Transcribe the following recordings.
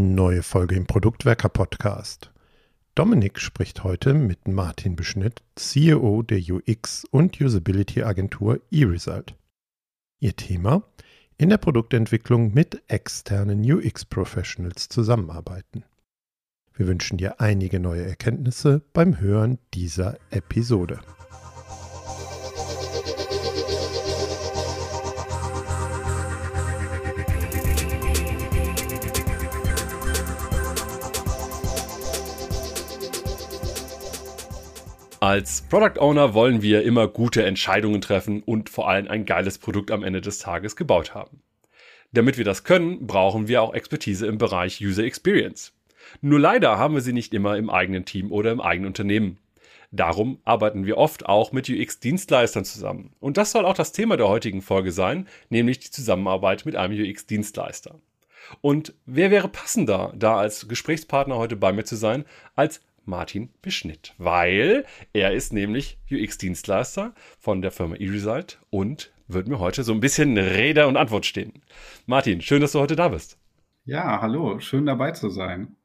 Neue Folge im Produktwerker Podcast. Dominik spricht heute mit Martin Beschnitt, CEO der UX und Usability Agentur eResult. Ihr Thema? In der Produktentwicklung mit externen UX Professionals zusammenarbeiten. Wir wünschen dir einige neue Erkenntnisse beim Hören dieser Episode. Als Product Owner wollen wir immer gute Entscheidungen treffen und vor allem ein geiles Produkt am Ende des Tages gebaut haben. Damit wir das können, brauchen wir auch Expertise im Bereich User Experience. Nur leider haben wir sie nicht immer im eigenen Team oder im eigenen Unternehmen. Darum arbeiten wir oft auch mit UX-Dienstleistern zusammen. Und das soll auch das Thema der heutigen Folge sein, nämlich die Zusammenarbeit mit einem UX-Dienstleister. Und wer wäre passender, da als Gesprächspartner heute bei mir zu sein, als Martin Beschnitt, weil er ist nämlich UX-Dienstleister von der Firma eResult und wird mir heute so ein bisschen Rede und Antwort stehen. Martin, schön, dass du heute da bist. Ja, hallo, schön dabei zu sein.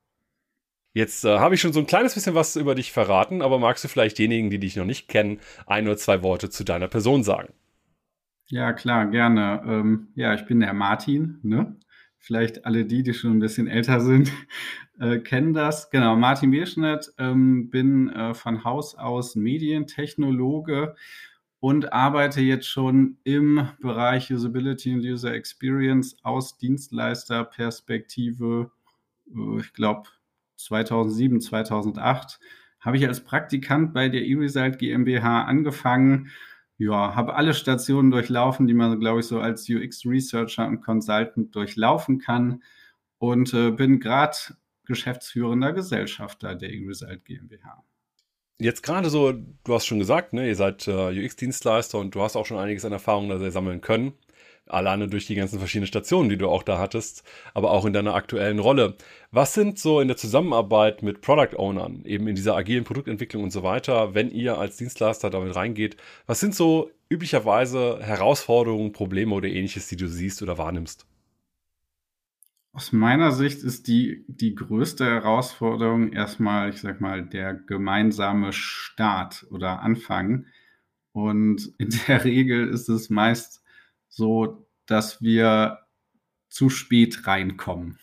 Jetzt äh, habe ich schon so ein kleines bisschen was über dich verraten, aber magst du vielleicht denjenigen, die dich noch nicht kennen, ein oder zwei Worte zu deiner Person sagen? Ja, klar, gerne. Ähm, ja, ich bin der Martin, ne? Vielleicht alle die, die schon ein bisschen älter sind, äh, kennen das. Genau, Martin Bierschnitt, ähm, bin äh, von Haus aus Medientechnologe und arbeite jetzt schon im Bereich Usability und User Experience aus Dienstleisterperspektive, äh, ich glaube 2007, 2008, habe ich als Praktikant bei der eResult GmbH angefangen ja, habe alle Stationen durchlaufen, die man, glaube ich, so als UX-Researcher und Consultant durchlaufen kann und äh, bin gerade geschäftsführender Gesellschafter der eResult GmbH. Jetzt gerade so, du hast schon gesagt, ne, ihr seid äh, UX-Dienstleister und du hast auch schon einiges an Erfahrung da sammeln können alleine durch die ganzen verschiedenen Stationen, die du auch da hattest, aber auch in deiner aktuellen Rolle. Was sind so in der Zusammenarbeit mit Product Ownern, eben in dieser agilen Produktentwicklung und so weiter, wenn ihr als Dienstleister damit reingeht, was sind so üblicherweise Herausforderungen, Probleme oder ähnliches, die du siehst oder wahrnimmst? Aus meiner Sicht ist die, die größte Herausforderung erstmal, ich sag mal, der gemeinsame Start oder Anfang. Und in der Regel ist es meist so dass wir zu spät reinkommen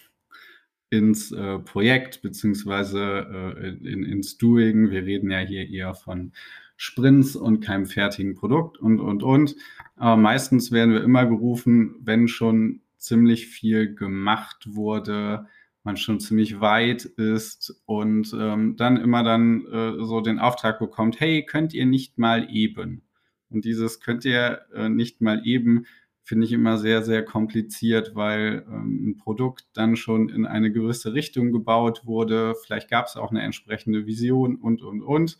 ins äh, Projekt beziehungsweise äh, in, ins Doing. Wir reden ja hier eher von Sprints und keinem fertigen Produkt und, und, und. Aber meistens werden wir immer gerufen, wenn schon ziemlich viel gemacht wurde, man schon ziemlich weit ist und ähm, dann immer dann äh, so den Auftrag bekommt, hey, könnt ihr nicht mal eben? Und dieses könnt ihr äh, nicht mal eben finde ich immer sehr, sehr kompliziert, weil ähm, ein Produkt dann schon in eine gewisse Richtung gebaut wurde. Vielleicht gab es auch eine entsprechende Vision und, und, und.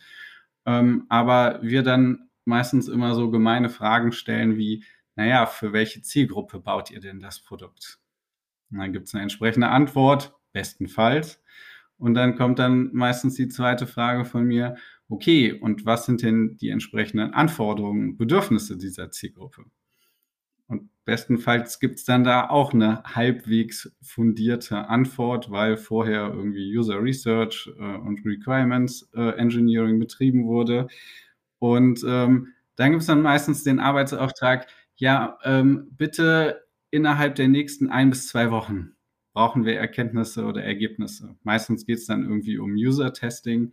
Ähm, aber wir dann meistens immer so gemeine Fragen stellen wie, naja, für welche Zielgruppe baut ihr denn das Produkt? Und dann gibt es eine entsprechende Antwort, bestenfalls. Und dann kommt dann meistens die zweite Frage von mir, okay, und was sind denn die entsprechenden Anforderungen, Bedürfnisse dieser Zielgruppe? Und bestenfalls gibt es dann da auch eine halbwegs fundierte Antwort, weil vorher irgendwie User Research äh, und Requirements äh, Engineering betrieben wurde. Und ähm, dann gibt es dann meistens den Arbeitsauftrag, ja, ähm, bitte innerhalb der nächsten ein bis zwei Wochen brauchen wir Erkenntnisse oder Ergebnisse. Meistens geht es dann irgendwie um User-Testing.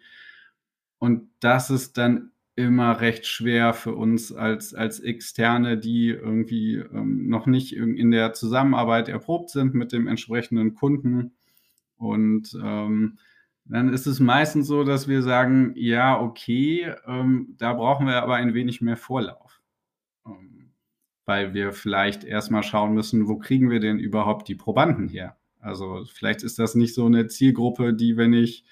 Und das ist dann immer recht schwer für uns als, als Externe, die irgendwie ähm, noch nicht in der Zusammenarbeit erprobt sind mit dem entsprechenden Kunden. Und ähm, dann ist es meistens so, dass wir sagen, ja, okay, ähm, da brauchen wir aber ein wenig mehr Vorlauf. Ähm, weil wir vielleicht erstmal schauen müssen, wo kriegen wir denn überhaupt die Probanden her? Also vielleicht ist das nicht so eine Zielgruppe, die, wenn ich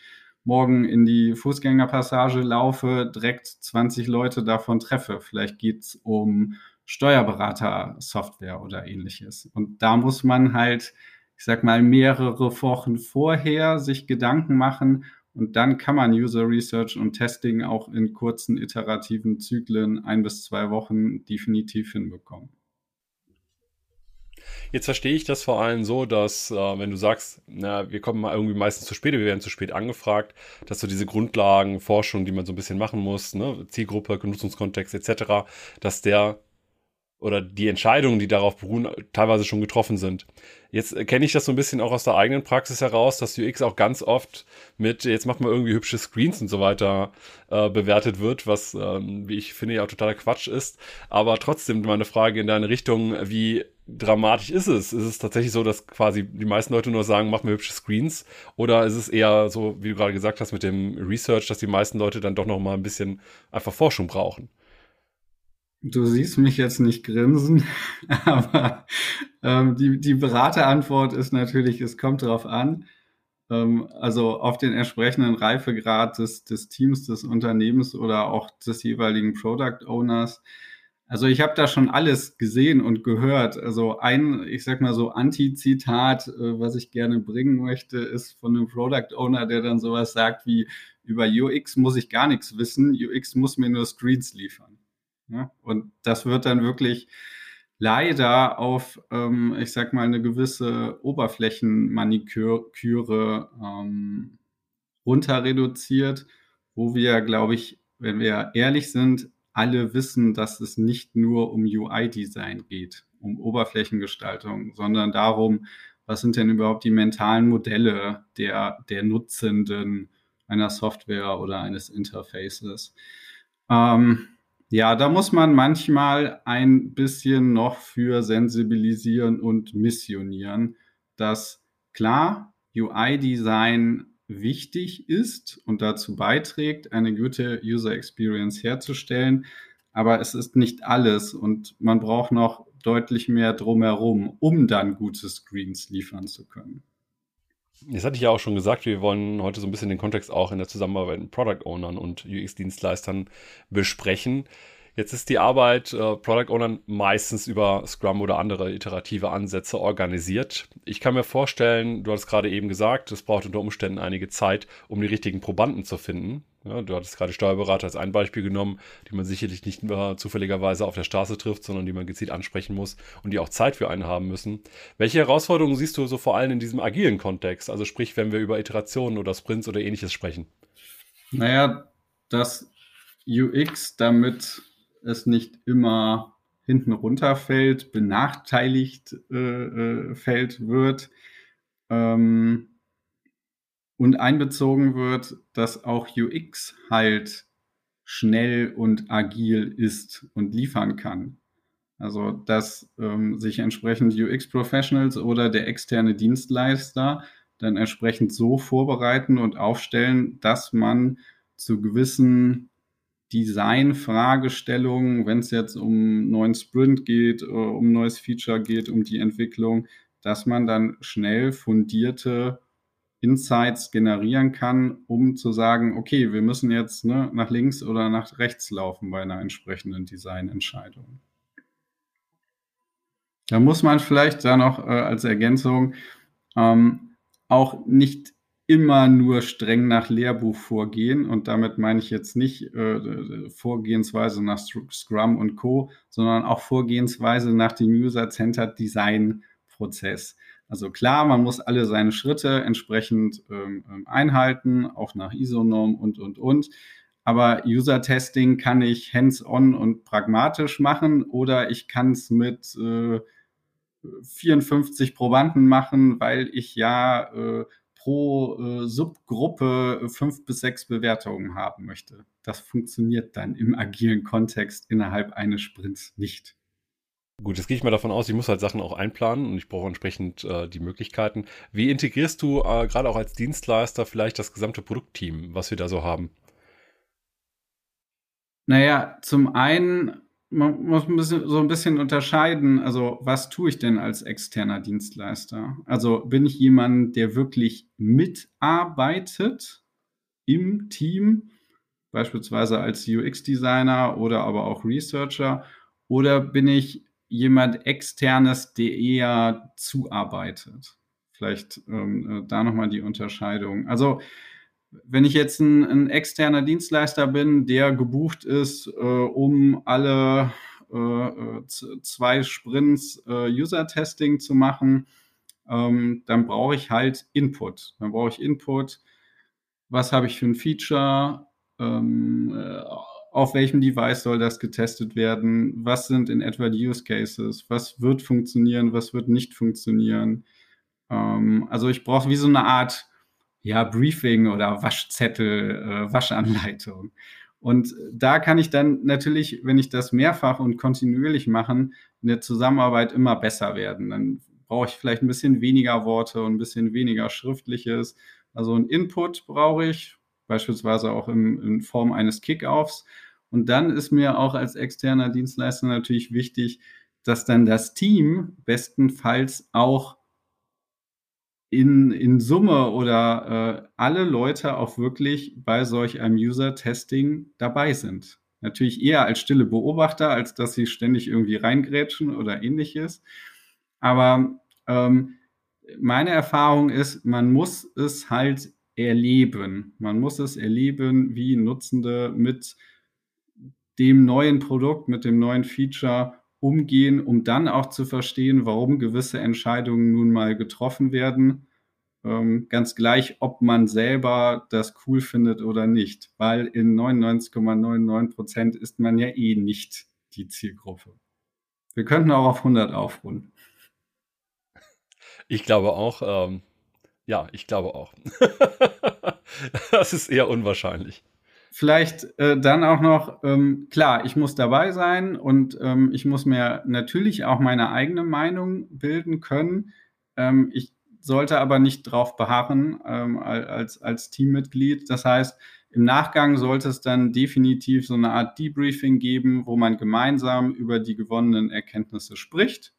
morgen in die Fußgängerpassage laufe, direkt 20 Leute davon treffe. Vielleicht geht es um Steuerberater-Software oder ähnliches. Und da muss man halt, ich sag mal, mehrere Wochen vorher sich Gedanken machen und dann kann man User Research und Testing auch in kurzen iterativen Zyklen ein bis zwei Wochen definitiv hinbekommen. Jetzt verstehe ich das vor allem so, dass äh, wenn du sagst, na, wir kommen irgendwie meistens zu spät, wir werden zu spät angefragt, dass so diese Grundlagen, Forschung, die man so ein bisschen machen muss, ne, Zielgruppe, Nutzungskontext etc., dass der oder die Entscheidungen, die darauf beruhen, teilweise schon getroffen sind. Jetzt kenne ich das so ein bisschen auch aus der eigenen Praxis heraus, dass UX auch ganz oft mit, jetzt macht man irgendwie hübsche Screens und so weiter äh, bewertet wird, was, ähm, wie ich finde, ja totaler Quatsch ist. Aber trotzdem meine Frage in deine Richtung, wie dramatisch ist es? Ist es tatsächlich so, dass quasi die meisten Leute nur sagen, mach mir hübsche Screens? Oder ist es eher so, wie du gerade gesagt hast, mit dem Research, dass die meisten Leute dann doch noch mal ein bisschen einfach Forschung brauchen? Du siehst mich jetzt nicht grinsen, aber ähm, die, die Beraterantwort ist natürlich, es kommt darauf an. Ähm, also auf den entsprechenden Reifegrad des, des Teams, des Unternehmens oder auch des jeweiligen Product Owners. Also ich habe da schon alles gesehen und gehört. Also ein, ich sag mal so Anti-Zitat, äh, was ich gerne bringen möchte, ist von einem Product Owner, der dann sowas sagt wie, über UX muss ich gar nichts wissen, UX muss mir nur Screens liefern. Ja? Und das wird dann wirklich leider auf, ähm, ich sag mal, eine gewisse Oberflächenmaniküre ähm, runter reduziert, wo wir, glaube ich, wenn wir ehrlich sind, alle wissen, dass es nicht nur um UI-Design geht, um Oberflächengestaltung, sondern darum, was sind denn überhaupt die mentalen Modelle der, der Nutzenden einer Software oder eines Interfaces. Ähm, ja, da muss man manchmal ein bisschen noch für sensibilisieren und missionieren, dass klar UI-Design wichtig ist und dazu beiträgt, eine gute User Experience herzustellen, aber es ist nicht alles und man braucht noch deutlich mehr drumherum, um dann gute Screens liefern zu können. Das hatte ich ja auch schon gesagt, wir wollen heute so ein bisschen den Kontext auch in der Zusammenarbeit mit Product Ownern und UX-Dienstleistern besprechen. Jetzt ist die Arbeit äh, Product Ownern meistens über Scrum oder andere iterative Ansätze organisiert. Ich kann mir vorstellen, du hattest gerade eben gesagt, es braucht unter Umständen einige Zeit, um die richtigen Probanden zu finden. Ja, du hattest gerade Steuerberater als ein Beispiel genommen, die man sicherlich nicht nur zufälligerweise auf der Straße trifft, sondern die man gezielt ansprechen muss und die auch Zeit für einen haben müssen. Welche Herausforderungen siehst du so vor allem in diesem agilen Kontext? Also sprich, wenn wir über Iterationen oder Sprints oder ähnliches sprechen. Naja, dass UX damit es nicht immer hinten runterfällt, benachteiligt äh, äh, fällt wird ähm, und einbezogen wird, dass auch UX halt schnell und agil ist und liefern kann. Also dass ähm, sich entsprechend UX-Professionals oder der externe Dienstleister dann entsprechend so vorbereiten und aufstellen, dass man zu gewissen Design-Fragestellungen, wenn es jetzt um einen neuen Sprint geht, äh, um ein neues Feature geht, um die Entwicklung, dass man dann schnell fundierte Insights generieren kann, um zu sagen, okay, wir müssen jetzt ne, nach links oder nach rechts laufen bei einer entsprechenden Designentscheidung. Da muss man vielleicht da noch äh, als Ergänzung ähm, auch nicht immer nur streng nach Lehrbuch vorgehen. Und damit meine ich jetzt nicht äh, Vorgehensweise nach Scrum und Co., sondern auch Vorgehensweise nach dem User-Centered Design-Prozess. Also klar, man muss alle seine Schritte entsprechend ähm, ähm einhalten, auch nach ISO-Norm und, und, und. Aber User-Testing kann ich hands-on und pragmatisch machen oder ich kann es mit äh, 54 Probanden machen, weil ich ja äh, pro äh, Subgruppe äh, fünf bis sechs Bewertungen haben möchte. Das funktioniert dann im agilen Kontext innerhalb eines Sprints nicht. Gut, jetzt gehe ich mal davon aus, ich muss halt Sachen auch einplanen und ich brauche entsprechend äh, die Möglichkeiten. Wie integrierst du äh, gerade auch als Dienstleister vielleicht das gesamte Produktteam, was wir da so haben? Naja, zum einen man muss ein bisschen, so ein bisschen unterscheiden, also was tue ich denn als externer Dienstleister? Also bin ich jemand, der wirklich mitarbeitet im Team, beispielsweise als UX-Designer oder aber auch Researcher, oder bin ich jemand externes, der eher zuarbeitet? Vielleicht ähm, äh, da nochmal die Unterscheidung. Also wenn ich jetzt ein, ein, externer Dienstleister bin, der gebucht ist, äh, um alle äh, zwei Sprints äh, User-Testing zu machen, ähm, dann brauche ich halt Input. Dann brauche ich Input. Was habe ich für ein Feature? Ähm, äh, auf welchem Device soll das getestet werden? Was sind in etwa die Use Cases? Was wird funktionieren? Was wird nicht funktionieren? Ähm, also ich brauche wie so eine Art ja, Briefing oder Waschzettel, äh, Waschanleitung. Und da kann ich dann natürlich, wenn ich das mehrfach und kontinuierlich mache, in der Zusammenarbeit immer besser werden. Dann brauche ich vielleicht ein bisschen weniger Worte und ein bisschen weniger Schriftliches. Also ein Input brauche ich, beispielsweise auch in, in Form eines Kickoffs. Und dann ist mir auch als externer Dienstleister natürlich wichtig, dass dann das Team bestenfalls auch in, in Summe oder äh, alle Leute auch wirklich bei solch einem User-Testing dabei sind. Natürlich eher als stille Beobachter, als dass sie ständig irgendwie reingrätschen oder ähnliches. Aber ähm, meine Erfahrung ist, man muss es halt erleben. Man muss es erleben, wie Nutzende mit dem neuen Produkt, mit dem neuen Feature umgehen, um dann auch zu verstehen, warum gewisse Entscheidungen nun mal getroffen werden. Ähm, ganz gleich, ob man selber das cool findet oder nicht, weil in 99,99 Prozent ,99 ist man ja eh nicht die Zielgruppe. Wir könnten auch auf 100 aufrunden. Ich glaube auch, ähm, ja, ich glaube auch. das ist eher unwahrscheinlich. Vielleicht äh, dann auch noch, ähm, klar, ich muss dabei sein und ähm, ich muss mir natürlich auch meine eigene Meinung bilden können. Ähm, ich sollte aber nicht drauf beharren ähm, als, als Teammitglied. Das heißt, im Nachgang sollte es dann definitiv so eine Art Debriefing geben, wo man gemeinsam über die gewonnenen Erkenntnisse spricht.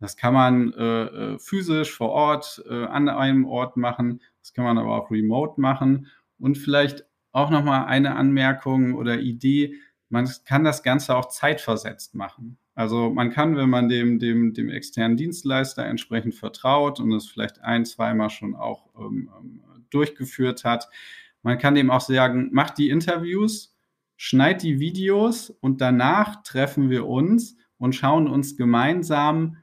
Das kann man äh, äh physisch vor Ort äh, an einem Ort machen, das kann man aber auch remote machen und vielleicht auch nochmal eine Anmerkung oder Idee. Man kann das Ganze auch zeitversetzt machen. Also man kann, wenn man dem, dem, dem externen Dienstleister entsprechend vertraut und es vielleicht ein, zweimal schon auch ähm, ähm durchgeführt hat, man kann dem auch sagen, mach die Interviews, schneid die Videos und danach treffen wir uns und schauen uns gemeinsam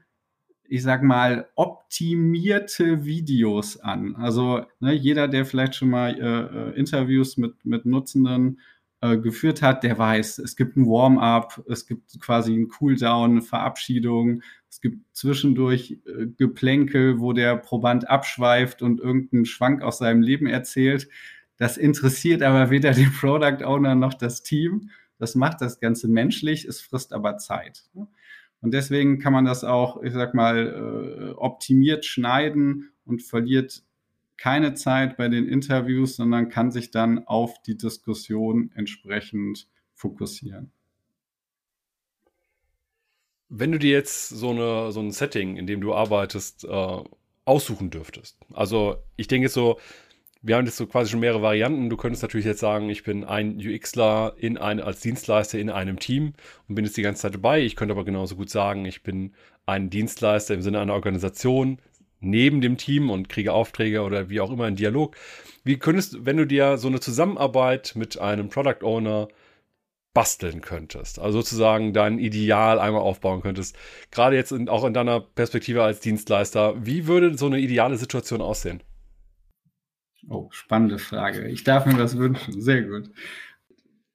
ich sag mal, optimierte Videos an. Also ne, jeder, der vielleicht schon mal äh, äh, Interviews mit, mit Nutzenden äh, geführt hat, der weiß, es gibt ein Warm-up, es gibt quasi ein Cooldown, eine Verabschiedung, es gibt zwischendurch äh, Geplänkel, wo der Proband abschweift und irgendeinen Schwank aus seinem Leben erzählt. Das interessiert aber weder den Product Owner noch das Team. Das macht das Ganze menschlich, es frisst aber Zeit. Ne? Und deswegen kann man das auch, ich sag mal, äh, optimiert schneiden und verliert keine Zeit bei den Interviews, sondern kann sich dann auf die Diskussion entsprechend fokussieren. Wenn du dir jetzt so, eine, so ein Setting, in dem du arbeitest, äh, aussuchen dürftest. Also ich denke so, wir haben jetzt so quasi schon mehrere Varianten. Du könntest natürlich jetzt sagen, ich bin ein UXler in ein, als Dienstleister in einem Team und bin jetzt die ganze Zeit dabei. Ich könnte aber genauso gut sagen, ich bin ein Dienstleister im Sinne einer Organisation neben dem Team und kriege Aufträge oder wie auch immer einen Dialog. Wie könntest, wenn du dir so eine Zusammenarbeit mit einem Product Owner basteln könntest, also sozusagen dein Ideal einmal aufbauen könntest, gerade jetzt in, auch in deiner Perspektive als Dienstleister, wie würde so eine ideale Situation aussehen? Oh, spannende Frage. Ich darf mir das wünschen. Sehr gut.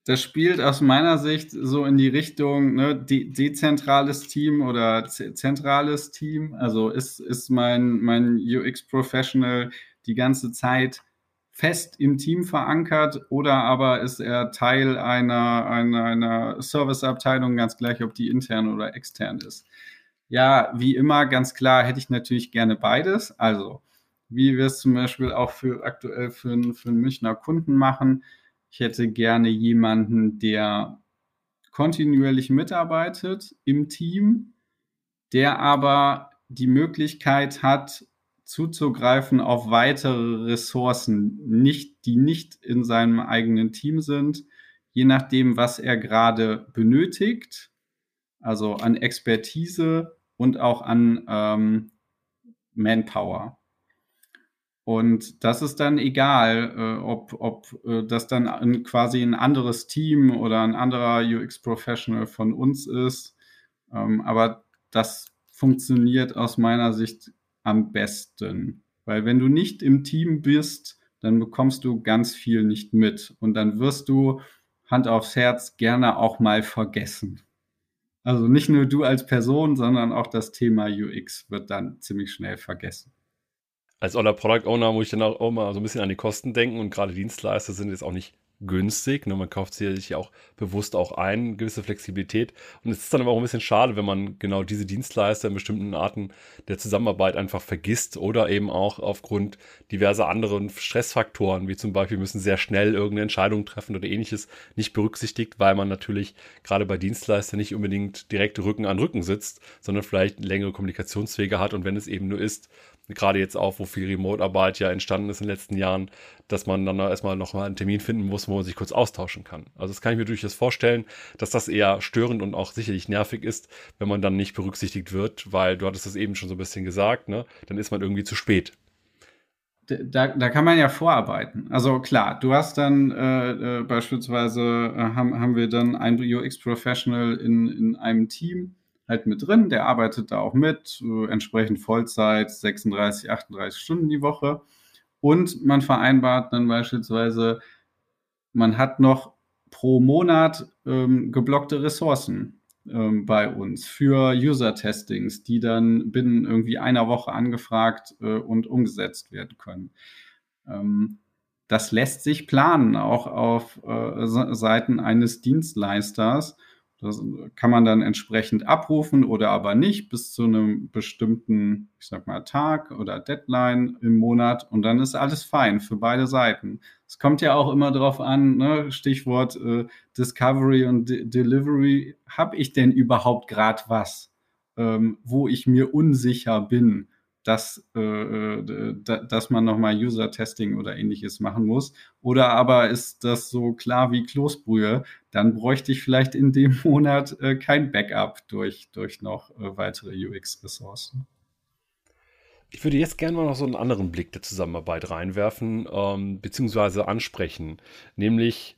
Das spielt aus meiner Sicht so in die Richtung ne, de dezentrales Team oder zentrales Team. Also ist, ist mein, mein UX-Professional die ganze Zeit fest im Team verankert oder aber ist er Teil einer, einer, einer Serviceabteilung, ganz gleich, ob die intern oder extern ist. Ja, wie immer, ganz klar hätte ich natürlich gerne beides. Also wie wir es zum Beispiel auch für aktuell für, für einen Münchner Kunden machen. Ich hätte gerne jemanden, der kontinuierlich mitarbeitet im Team, der aber die Möglichkeit hat, zuzugreifen auf weitere Ressourcen, nicht, die nicht in seinem eigenen Team sind, je nachdem, was er gerade benötigt, also an Expertise und auch an ähm, Manpower. Und das ist dann egal, äh, ob, ob äh, das dann ein, quasi ein anderes Team oder ein anderer UX-Professional von uns ist. Ähm, aber das funktioniert aus meiner Sicht am besten. Weil wenn du nicht im Team bist, dann bekommst du ganz viel nicht mit. Und dann wirst du Hand aufs Herz gerne auch mal vergessen. Also nicht nur du als Person, sondern auch das Thema UX wird dann ziemlich schnell vergessen. Als Oller Product Owner muss ich dann auch mal so ein bisschen an die Kosten denken und gerade Dienstleister sind jetzt auch nicht günstig. Ne? Man kauft sich ja auch bewusst auch ein, gewisse Flexibilität. Und es ist dann aber auch ein bisschen schade, wenn man genau diese Dienstleister in bestimmten Arten der Zusammenarbeit einfach vergisst oder eben auch aufgrund diverser anderen Stressfaktoren, wie zum Beispiel müssen sehr schnell irgendeine Entscheidung treffen oder ähnliches, nicht berücksichtigt, weil man natürlich gerade bei Dienstleistern nicht unbedingt direkt Rücken an Rücken sitzt, sondern vielleicht längere Kommunikationswege hat. Und wenn es eben nur ist, gerade jetzt auch, wo viel Remote-Arbeit ja entstanden ist in den letzten Jahren, dass man dann erstmal noch mal einen Termin finden muss, wo man sich kurz austauschen kann. Also das kann ich mir durchaus vorstellen, dass das eher störend und auch sicherlich nervig ist, wenn man dann nicht berücksichtigt wird, weil du hattest das eben schon so ein bisschen gesagt, ne? Dann ist man irgendwie zu spät. Da, da kann man ja vorarbeiten. Also klar, du hast dann äh, äh, beispielsweise, äh, haben, haben wir dann ein UX-Professional in, in einem Team, halt mit drin, der arbeitet da auch mit, äh, entsprechend Vollzeit, 36, 38 Stunden die Woche. Und man vereinbart dann beispielsweise, man hat noch pro Monat ähm, geblockte Ressourcen ähm, bei uns für User-Testings, die dann binnen irgendwie einer Woche angefragt äh, und umgesetzt werden können. Ähm, das lässt sich planen, auch auf äh, Seiten eines Dienstleisters das kann man dann entsprechend abrufen oder aber nicht bis zu einem bestimmten, ich sag mal, Tag oder Deadline im Monat und dann ist alles fein für beide Seiten. Es kommt ja auch immer darauf an, ne, Stichwort äh, Discovery und De Delivery, habe ich denn überhaupt gerade was, ähm, wo ich mir unsicher bin? Dass, äh, dass man nochmal User-Testing oder ähnliches machen muss. Oder aber ist das so klar wie Kloßbrühe, dann bräuchte ich vielleicht in dem Monat äh, kein Backup durch, durch noch äh, weitere UX-Ressourcen. Ich würde jetzt gerne mal noch so einen anderen Blick der Zusammenarbeit reinwerfen, ähm, beziehungsweise ansprechen. Nämlich,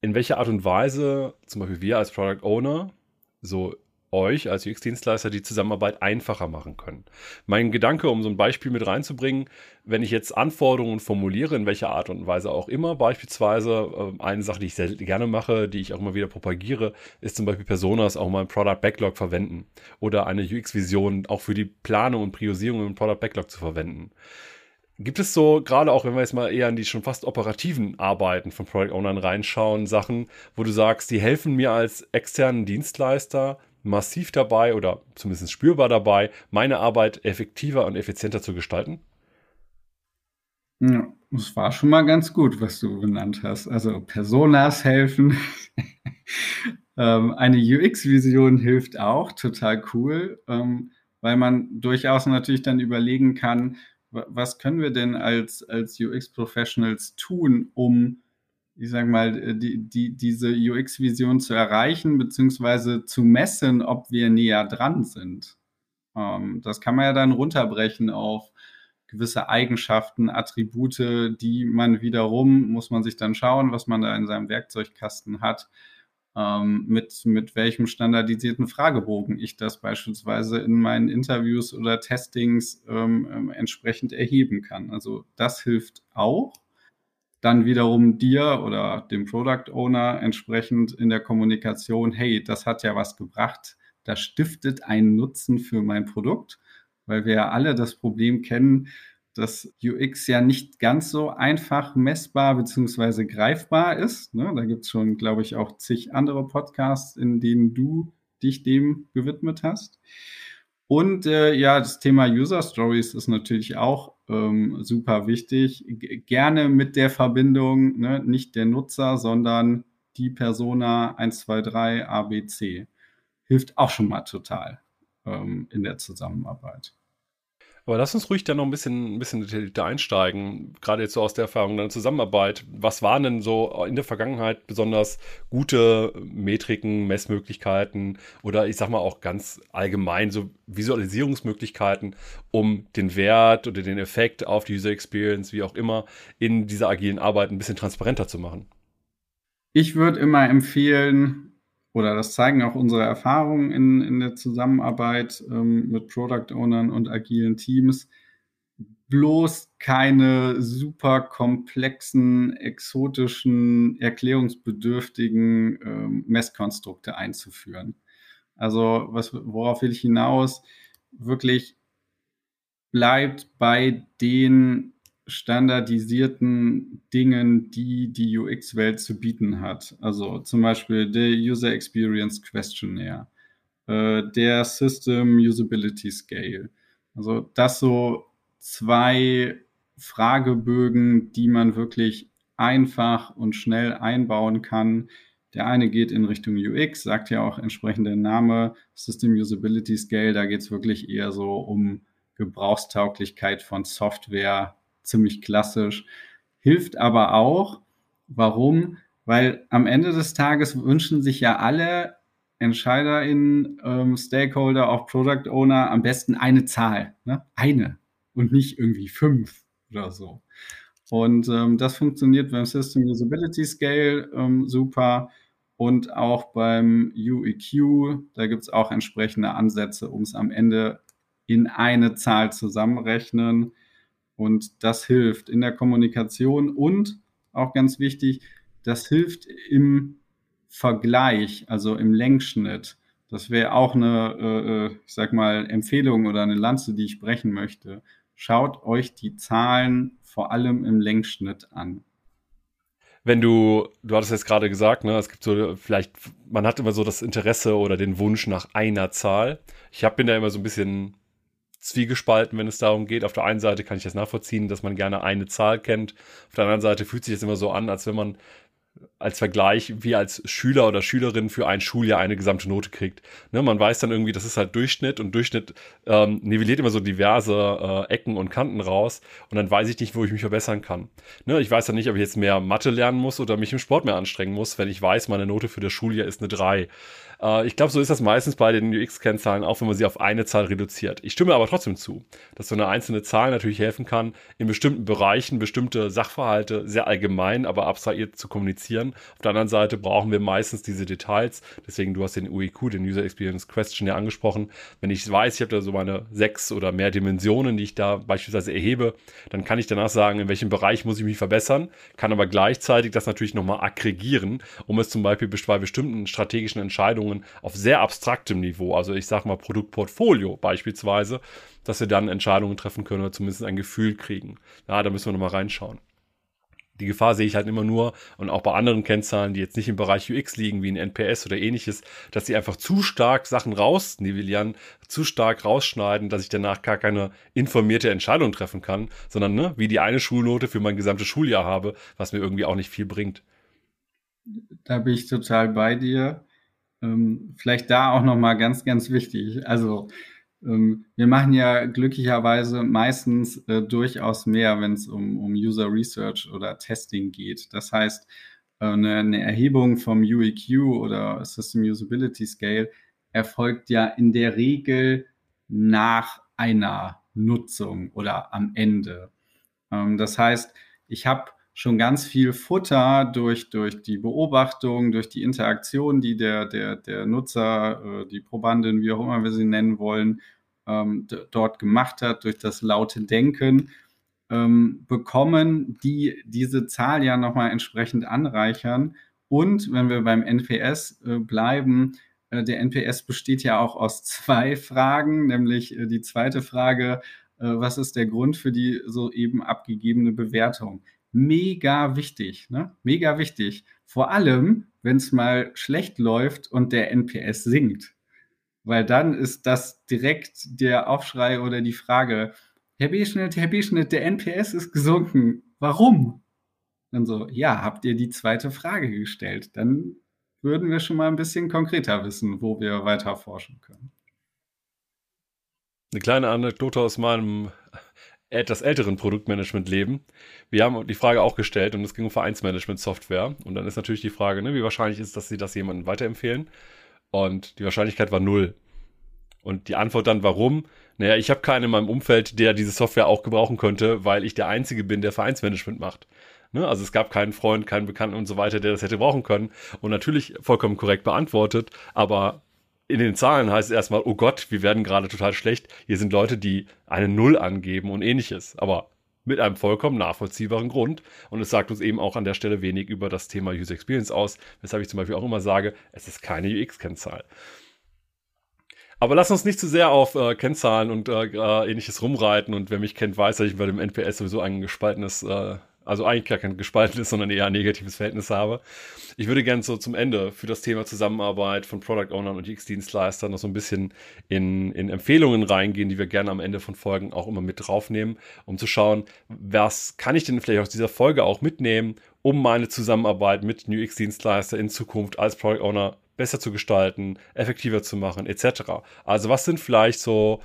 in welcher Art und Weise zum Beispiel wir als Product Owner so euch als UX-Dienstleister die Zusammenarbeit einfacher machen können. Mein Gedanke, um so ein Beispiel mit reinzubringen, wenn ich jetzt Anforderungen formuliere, in welcher Art und Weise auch immer, beispielsweise äh, eine Sache, die ich sehr gerne mache, die ich auch immer wieder propagiere, ist zum Beispiel Personas auch mal im Product Backlog verwenden oder eine UX-Vision auch für die Planung und Priorisierung im Product Backlog zu verwenden. Gibt es so, gerade auch wenn wir jetzt mal eher an die schon fast operativen Arbeiten von Product Ownern reinschauen, Sachen, wo du sagst, die helfen mir als externen Dienstleister, massiv dabei oder zumindest spürbar dabei, meine Arbeit effektiver und effizienter zu gestalten? Ja, das war schon mal ganz gut, was du genannt hast. Also Personas helfen. ähm, eine UX-Vision hilft auch, total cool, ähm, weil man durchaus natürlich dann überlegen kann, was können wir denn als, als UX-Professionals tun, um ich sag mal, die, die, diese UX-Vision zu erreichen, beziehungsweise zu messen, ob wir näher dran sind. Ähm, das kann man ja dann runterbrechen auf gewisse Eigenschaften, Attribute, die man wiederum, muss man sich dann schauen, was man da in seinem Werkzeugkasten hat, ähm, mit, mit welchem standardisierten Fragebogen ich das beispielsweise in meinen Interviews oder Testings ähm, ähm entsprechend erheben kann. Also das hilft auch dann wiederum dir oder dem Product Owner entsprechend in der Kommunikation, hey, das hat ja was gebracht, das stiftet einen Nutzen für mein Produkt, weil wir ja alle das Problem kennen, dass UX ja nicht ganz so einfach messbar bzw. greifbar ist. Ne? Da gibt es schon, glaube ich, auch zig andere Podcasts, in denen du dich dem gewidmet hast. Und äh, ja, das Thema User Stories ist natürlich auch ähm, super wichtig. G gerne mit der Verbindung, ne, nicht der Nutzer, sondern die Persona 123 ABC. Hilft auch schon mal total ähm, in der Zusammenarbeit. Aber lass uns ruhig dann noch ein bisschen, ein bisschen detaillierter einsteigen, gerade jetzt so aus der Erfahrung deiner Zusammenarbeit. Was waren denn so in der Vergangenheit besonders gute Metriken, Messmöglichkeiten oder ich sag mal auch ganz allgemein so Visualisierungsmöglichkeiten, um den Wert oder den Effekt auf die User Experience, wie auch immer, in dieser agilen Arbeit ein bisschen transparenter zu machen? Ich würde immer empfehlen, oder das zeigen auch unsere Erfahrungen in, in der Zusammenarbeit ähm, mit Product Ownern und agilen Teams, bloß keine super komplexen, exotischen, erklärungsbedürftigen ähm, Messkonstrukte einzuführen. Also was, worauf will ich hinaus? Wirklich bleibt bei den standardisierten Dingen, die die UX-Welt zu bieten hat. Also zum Beispiel der User Experience Questionnaire, äh, der System Usability Scale. Also das so zwei Fragebögen, die man wirklich einfach und schnell einbauen kann. Der eine geht in Richtung UX, sagt ja auch entsprechend der Name System Usability Scale. Da geht es wirklich eher so um Gebrauchstauglichkeit von Software, ziemlich klassisch. Hilft aber auch. Warum? Weil am Ende des Tages wünschen sich ja alle EntscheiderInnen, ähm, Stakeholder, auch Product Owner am besten eine Zahl. Ne? Eine und nicht irgendwie fünf oder so. Und ähm, das funktioniert beim System Usability Scale ähm, super und auch beim UEQ. Da gibt es auch entsprechende Ansätze, um es am Ende in eine Zahl zusammenrechnen. Und das hilft in der Kommunikation und auch ganz wichtig, das hilft im Vergleich, also im Längsschnitt. Das wäre auch eine, äh, äh, ich sag mal, Empfehlung oder eine Lanze, die ich brechen möchte. Schaut euch die Zahlen vor allem im Längsschnitt an. Wenn du, du hattest jetzt gerade gesagt, ne, es gibt so vielleicht, man hat immer so das Interesse oder den Wunsch nach einer Zahl. Ich hab, bin da immer so ein bisschen zwiegespalten, wenn es darum geht. Auf der einen Seite kann ich das nachvollziehen, dass man gerne eine Zahl kennt. Auf der anderen Seite fühlt sich das immer so an, als wenn man als Vergleich, wie als Schüler oder Schülerin für ein Schuljahr eine gesamte Note kriegt. Ne, man weiß dann irgendwie, das ist halt Durchschnitt und Durchschnitt ähm, nivelliert immer so diverse äh, Ecken und Kanten raus und dann weiß ich nicht, wo ich mich verbessern kann. Ne, ich weiß dann nicht, ob ich jetzt mehr Mathe lernen muss oder mich im Sport mehr anstrengen muss, wenn ich weiß, meine Note für das Schuljahr ist eine 3. Äh, ich glaube, so ist das meistens bei den UX-Kennzahlen, auch wenn man sie auf eine Zahl reduziert. Ich stimme aber trotzdem zu, dass so eine einzelne Zahl natürlich helfen kann, in bestimmten Bereichen bestimmte Sachverhalte sehr allgemein, aber abstrahiert zu kommunizieren. Auf der anderen Seite brauchen wir meistens diese Details. Deswegen, du hast den UEQ, den User Experience Question ja angesprochen. Wenn ich weiß, ich habe da so meine sechs oder mehr Dimensionen, die ich da beispielsweise erhebe, dann kann ich danach sagen, in welchem Bereich muss ich mich verbessern, kann aber gleichzeitig das natürlich nochmal aggregieren, um es zum Beispiel bei bestimmten strategischen Entscheidungen Entscheidungen auf sehr abstraktem Niveau, also ich sage mal Produktportfolio beispielsweise, dass wir dann Entscheidungen treffen können oder zumindest ein Gefühl kriegen. Ja, da müssen wir nochmal reinschauen. Die Gefahr sehe ich halt immer nur und auch bei anderen Kennzahlen, die jetzt nicht im Bereich UX liegen, wie ein NPS oder ähnliches, dass sie einfach zu stark Sachen rausnivellieren, zu stark rausschneiden, dass ich danach gar keine informierte Entscheidung treffen kann, sondern ne, wie die eine Schulnote für mein gesamtes Schuljahr habe, was mir irgendwie auch nicht viel bringt. Da bin ich total bei dir. Ähm, vielleicht da auch nochmal ganz, ganz wichtig. Also wir machen ja glücklicherweise meistens äh, durchaus mehr, wenn es um, um User Research oder Testing geht. Das heißt, äh, eine, eine Erhebung vom UEQ oder System Usability Scale erfolgt ja in der Regel nach einer Nutzung oder am Ende. Ähm, das heißt, ich habe schon ganz viel Futter durch, durch die Beobachtung, durch die Interaktion, die der, der, der Nutzer, äh, die Probandin, wie auch immer wir sie nennen wollen, ähm, dort gemacht hat, durch das laute Denken, ähm, bekommen, die diese Zahl ja nochmal entsprechend anreichern. Und wenn wir beim NPS äh, bleiben, äh, der NPS besteht ja auch aus zwei Fragen, nämlich die zweite Frage, was ist der Grund für die soeben abgegebene Bewertung? Mega wichtig, ne? Mega wichtig. Vor allem, wenn es mal schlecht läuft und der NPS sinkt. Weil dann ist das direkt der Aufschrei oder die Frage, Herr B-Schnitt, Herr B-Schnitt, der NPS ist gesunken. Warum? Dann so, ja, habt ihr die zweite Frage gestellt? Dann würden wir schon mal ein bisschen konkreter wissen, wo wir weiter forschen können. Eine kleine Anekdote aus meinem etwas älteren Produktmanagement leben. Wir haben die Frage auch gestellt und es ging um Vereinsmanagement-Software. Und dann ist natürlich die Frage, ne, wie wahrscheinlich ist, dass sie das jemandem weiterempfehlen? Und die Wahrscheinlichkeit war null. Und die Antwort dann, warum? Naja, ich habe keinen in meinem Umfeld, der diese Software auch gebrauchen könnte, weil ich der Einzige bin, der Vereinsmanagement macht. Ne? Also es gab keinen Freund, keinen Bekannten und so weiter, der das hätte brauchen können. Und natürlich vollkommen korrekt beantwortet, aber in den Zahlen heißt es erstmal, oh Gott, wir werden gerade total schlecht. Hier sind Leute, die eine Null angeben und ähnliches. Aber mit einem vollkommen nachvollziehbaren Grund. Und es sagt uns eben auch an der Stelle wenig über das Thema User Experience aus, weshalb ich zum Beispiel auch immer sage, es ist keine UX-Kennzahl. Aber lass uns nicht zu sehr auf äh, Kennzahlen und äh, äh, ähnliches rumreiten. Und wer mich kennt, weiß, dass ich bei dem NPS sowieso ein gespaltenes äh, also eigentlich gar kein gespaltenes, sondern eher ein negatives Verhältnis habe. Ich würde gerne so zum Ende für das Thema Zusammenarbeit von Product Ownern und UX-Dienstleistern noch so ein bisschen in, in Empfehlungen reingehen, die wir gerne am Ende von Folgen auch immer mit draufnehmen, um zu schauen, was kann ich denn vielleicht aus dieser Folge auch mitnehmen, um meine Zusammenarbeit mit UX-Dienstleister in Zukunft als Product Owner besser zu gestalten, effektiver zu machen, etc. Also was sind vielleicht so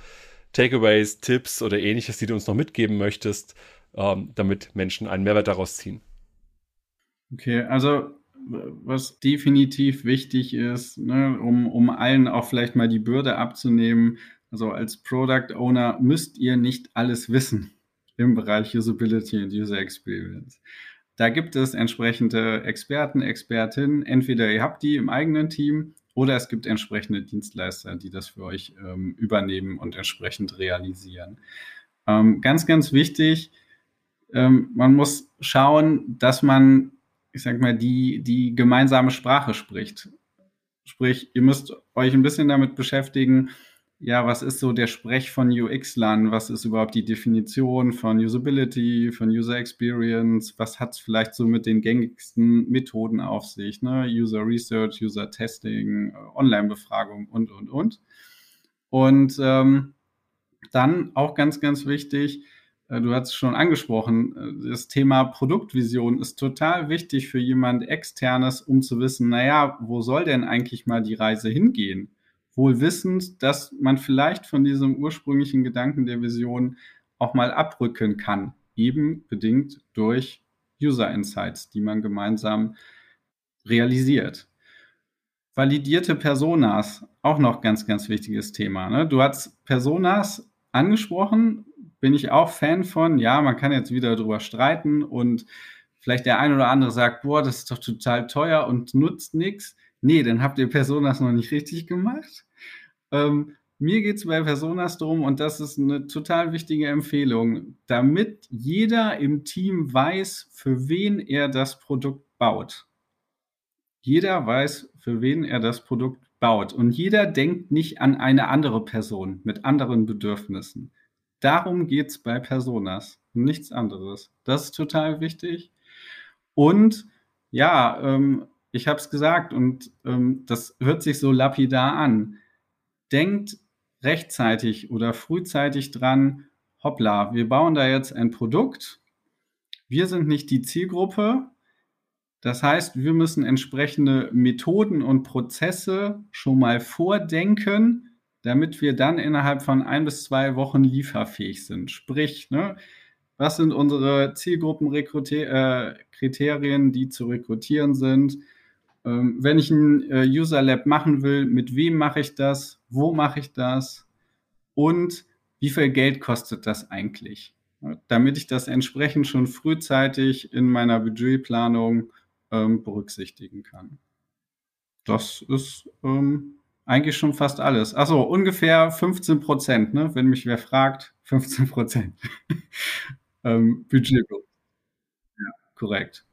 Takeaways, Tipps oder ähnliches, die du uns noch mitgeben möchtest, ähm, damit Menschen einen Mehrwert daraus ziehen. Okay, also was definitiv wichtig ist, ne, um, um allen auch vielleicht mal die Bürde abzunehmen, also als Product Owner müsst ihr nicht alles wissen im Bereich Usability und User Experience. Da gibt es entsprechende Experten, Expertinnen. Entweder ihr habt die im eigenen Team oder es gibt entsprechende Dienstleister, die das für euch ähm, übernehmen und entsprechend realisieren. Ähm, ganz, ganz wichtig, ähm, man muss schauen, dass man, ich sag mal, die, die gemeinsame Sprache spricht. Sprich, ihr müsst euch ein bisschen damit beschäftigen, ja, was ist so der Sprech von UX-Lern? Was ist überhaupt die Definition von Usability, von User Experience? Was hat es vielleicht so mit den gängigsten Methoden auf sich? Ne? User Research, User Testing, Online-Befragung und, und, und. Und ähm, dann auch ganz, ganz wichtig, äh, du hast es schon angesprochen, äh, das Thema Produktvision ist total wichtig für jemand externes, um zu wissen, naja, wo soll denn eigentlich mal die Reise hingehen? Wohl wissend, dass man vielleicht von diesem ursprünglichen Gedanken der Vision auch mal abrücken kann, eben bedingt durch User Insights, die man gemeinsam realisiert. Validierte Personas, auch noch ganz, ganz wichtiges Thema. Ne? Du hast Personas angesprochen, bin ich auch Fan von. Ja, man kann jetzt wieder drüber streiten und vielleicht der ein oder andere sagt, boah, das ist doch total teuer und nutzt nichts. Nee, dann habt ihr Personas noch nicht richtig gemacht. Ähm, mir geht es bei Personas darum, und das ist eine total wichtige Empfehlung, damit jeder im Team weiß, für wen er das Produkt baut. Jeder weiß, für wen er das Produkt baut. Und jeder denkt nicht an eine andere Person mit anderen Bedürfnissen. Darum geht es bei Personas, nichts anderes. Das ist total wichtig. Und ja, ähm, ich habe es gesagt und ähm, das hört sich so lapidar an. Denkt rechtzeitig oder frühzeitig dran, hoppla, wir bauen da jetzt ein Produkt. Wir sind nicht die Zielgruppe. Das heißt, wir müssen entsprechende Methoden und Prozesse schon mal vordenken, damit wir dann innerhalb von ein bis zwei Wochen lieferfähig sind. Sprich, ne, was sind unsere Zielgruppenkriterien, äh, die zu rekrutieren sind? Ähm, wenn ich ein äh, User Lab machen will, mit wem mache ich das? Wo mache ich das? Und wie viel Geld kostet das eigentlich? damit ich das entsprechend schon frühzeitig in meiner Budgetplanung ähm, berücksichtigen kann. Das ist ähm, eigentlich schon fast alles. Achso, ungefähr 15 Prozent, ne? wenn mich wer fragt, 15 Prozent. ähm, Budget. Ja, korrekt.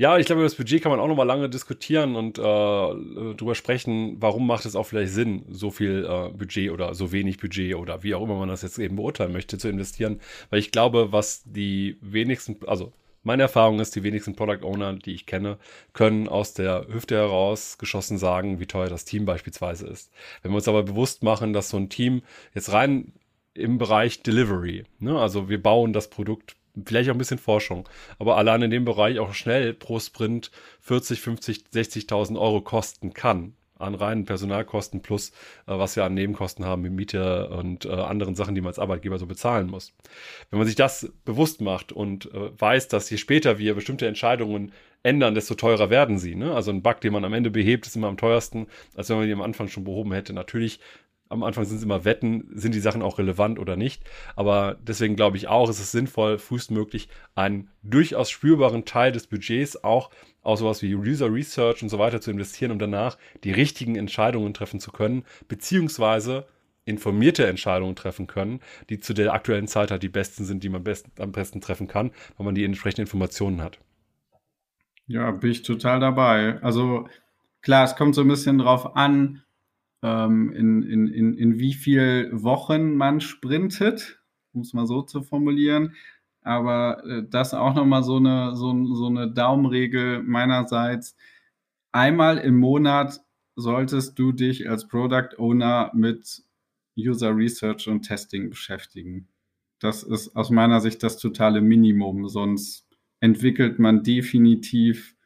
Ja, ich glaube, über das Budget kann man auch noch mal lange diskutieren und äh, darüber sprechen, warum macht es auch vielleicht Sinn, so viel äh, Budget oder so wenig Budget oder wie auch immer man das jetzt eben beurteilen möchte, zu investieren. Weil ich glaube, was die wenigsten, also meine Erfahrung ist, die wenigsten Product Owner, die ich kenne, können aus der Hüfte heraus geschossen sagen, wie teuer das Team beispielsweise ist. Wenn wir uns aber bewusst machen, dass so ein Team jetzt rein im Bereich Delivery, ne, also wir bauen das Produkt, vielleicht auch ein bisschen Forschung, aber allein in dem Bereich auch schnell pro Sprint 40, 50, 60.000 Euro kosten kann, an reinen Personalkosten plus äh, was wir an Nebenkosten haben mit Miete und äh, anderen Sachen, die man als Arbeitgeber so bezahlen muss. Wenn man sich das bewusst macht und äh, weiß, dass je später wir bestimmte Entscheidungen ändern, desto teurer werden sie. Ne? Also ein Bug, den man am Ende behebt, ist immer am teuersten, als wenn man ihn am Anfang schon behoben hätte. Natürlich am Anfang sind es immer Wetten, sind die Sachen auch relevant oder nicht. Aber deswegen glaube ich auch, ist es sinnvoll, frühestmöglich einen durchaus spürbaren Teil des Budgets auch auf sowas wie User Research und so weiter zu investieren, um danach die richtigen Entscheidungen treffen zu können, beziehungsweise informierte Entscheidungen treffen können, die zu der aktuellen Zeit halt die besten sind, die man best, am besten treffen kann, weil man die entsprechenden Informationen hat. Ja, bin ich total dabei. Also klar, es kommt so ein bisschen drauf an, ähm, in, in, in, in wie viel Wochen man sprintet, um es mal so zu formulieren. Aber äh, das auch nochmal so eine, so, so eine Daumenregel meinerseits. Einmal im Monat solltest du dich als Product Owner mit User Research und Testing beschäftigen. Das ist aus meiner Sicht das totale Minimum. Sonst entwickelt man definitiv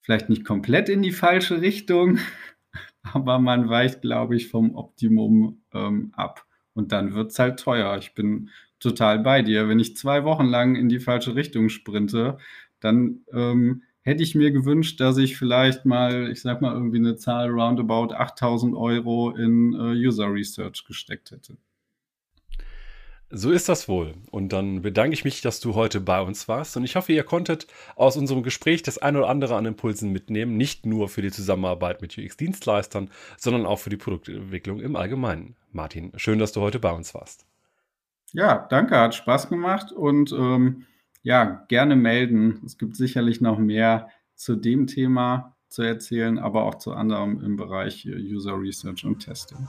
vielleicht nicht komplett in die falsche Richtung, aber man weicht, glaube ich, vom Optimum ähm, ab. Und dann wird es halt teuer. Ich bin total bei dir. Wenn ich zwei Wochen lang in die falsche Richtung sprinte, dann ähm, hätte ich mir gewünscht, dass ich vielleicht mal, ich sag mal, irgendwie eine Zahl roundabout 8000 Euro in äh, User Research gesteckt hätte. So ist das wohl. Und dann bedanke ich mich, dass du heute bei uns warst. Und ich hoffe, ihr konntet aus unserem Gespräch das ein oder andere an Impulsen mitnehmen. Nicht nur für die Zusammenarbeit mit UX-Dienstleistern, sondern auch für die Produktentwicklung im Allgemeinen. Martin, schön, dass du heute bei uns warst. Ja, danke, hat Spaß gemacht und ähm, ja, gerne melden. Es gibt sicherlich noch mehr zu dem Thema zu erzählen, aber auch zu anderem im Bereich User Research und Testing.